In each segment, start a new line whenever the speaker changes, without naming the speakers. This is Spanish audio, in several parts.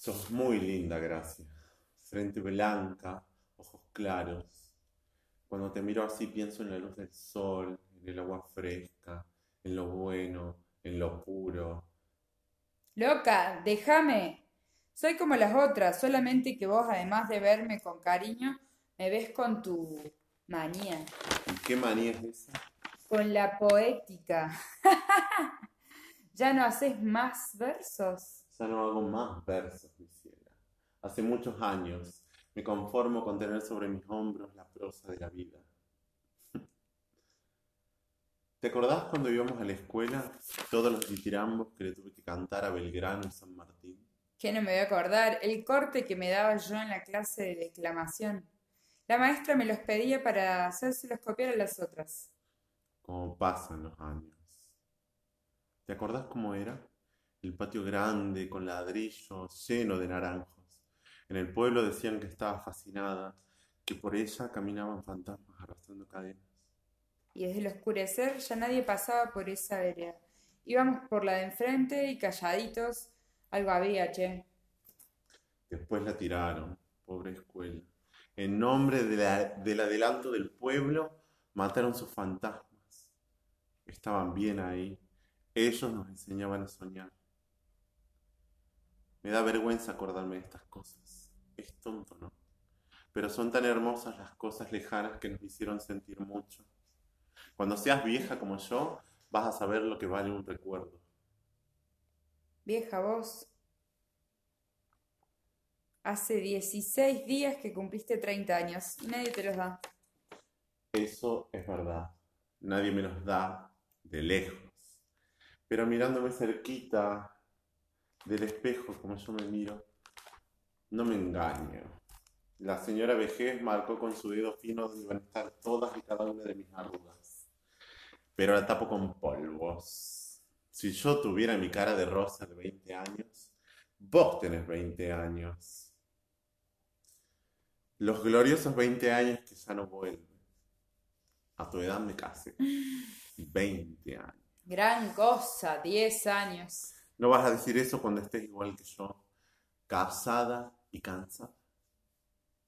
Sos muy linda, Gracia. Frente blanca, ojos claros. Cuando te miro así pienso en la luz del sol, en el agua fresca, en lo bueno, en lo puro.
Loca, déjame. Soy como las otras, solamente que vos, además de verme con cariño, me ves con tu manía,
¿Y qué manía es esa?
con la poética. ¿Ya no haces más versos?
Ya no hago más versos, mi ciela. Hace muchos años me conformo con tener sobre mis hombros la prosa de la vida. ¿Te acordás cuando íbamos a la escuela todos los ditirambos que le tuve que cantar a Belgrano y San Martín?
Que no me voy a acordar, el corte que me daba yo en la clase de declamación. La maestra me los pedía para hacérselos copiar a las otras.
Como pasan los años. ¿Te acordás cómo era? El patio grande, con ladrillos, lleno de naranjos. En el pueblo decían que estaba fascinada, que por ella caminaban fantasmas arrastrando cadenas.
Y desde el oscurecer ya nadie pasaba por esa vereda. Íbamos por la de enfrente y calladitos. Algo había, che.
Después la tiraron, pobre escuela. En nombre de la- del adelanto del pueblo, mataron sus fantasmas. Estaban bien ahí. Ellos nos enseñaban a soñar. Me da vergüenza acordarme de estas cosas. Es tonto, ¿no? Pero son tan hermosas las cosas lejanas que nos hicieron sentir mucho. Cuando seas vieja como yo, vas a saber lo que vale un recuerdo.
Vieja vos. Hace 16 días que cumpliste 30 años y nadie te los da.
Eso es verdad. Nadie me los da de lejos. Pero mirándome cerquita del espejo como yo me miro, no me engaño. La señora vejez marcó con su dedo fino donde iban a estar todas y cada una de mis arrugas. Pero la tapo con polvos. Si yo tuviera mi cara de rosa de 20 años, vos tenés 20 años. Los gloriosos 20 años que ya no vuelven. A tu edad me casé. 20 años.
Gran cosa, 10 años.
No vas a decir eso cuando estés igual que yo, casada y cansada.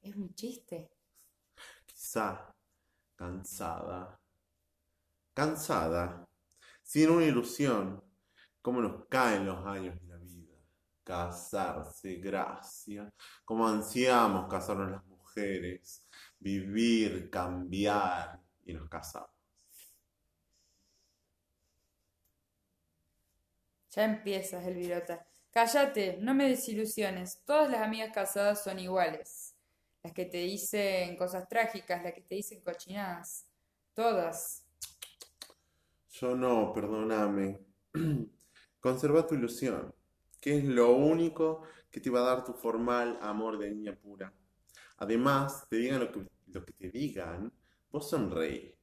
Es un chiste.
Quizá cansada. Cansada. Sin una ilusión. Cómo nos caen los años de la vida. Casarse, gracia. Cómo ansiamos casarnos las mujeres. Vivir, cambiar. Y nos casamos.
Ya empiezas, Elvirota. Cállate, no me desilusiones. Todas las amigas casadas son iguales. Las que te dicen cosas trágicas, las que te dicen cochinadas. Todas.
Yo no, perdóname. Conserva tu ilusión, que es lo único que te va a dar tu formal amor de niña pura. Además, te digan lo que, lo que te digan, vos sonreí.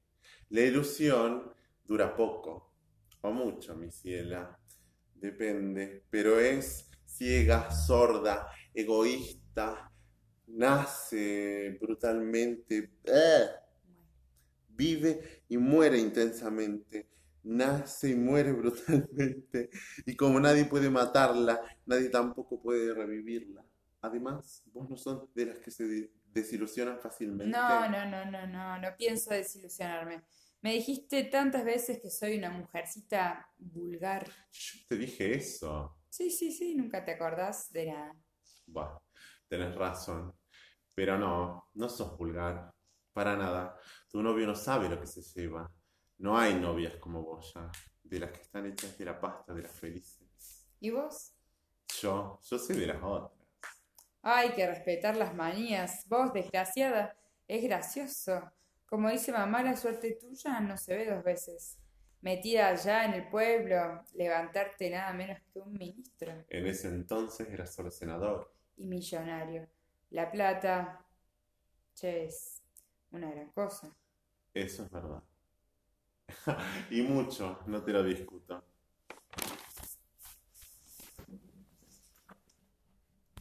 La ilusión dura poco, o mucho, mi ciela. Depende, pero es ciega, sorda, egoísta, nace brutalmente, ¡eh! vive y muere intensamente, nace y muere brutalmente, y como nadie puede matarla, nadie tampoco puede revivirla. Además, vos no sos de las que se de- desilusionan fácilmente.
No, no, no, no, no, no pienso desilusionarme. Me dijiste tantas veces que soy una mujercita vulgar.
Yo te dije eso.
Sí, sí, sí, nunca te acordás de nada.
Bah, tenés razón. Pero no, no sos vulgar. Para nada. Tu novio no sabe lo que se lleva. No hay novias como vos ya, de las que están hechas de la pasta de las felices.
¿Y vos?
Yo, yo soy de las otras.
Hay que respetar las manías. Vos, desgraciada, es gracioso. Como dice mamá, la suerte tuya no se ve dos veces. Metida allá en el pueblo, levantarte nada menos que un ministro
En ese entonces era solo senador.
y millonario. La plata, che, es una gran cosa.
Eso es verdad. Y mucho, no te lo discuto.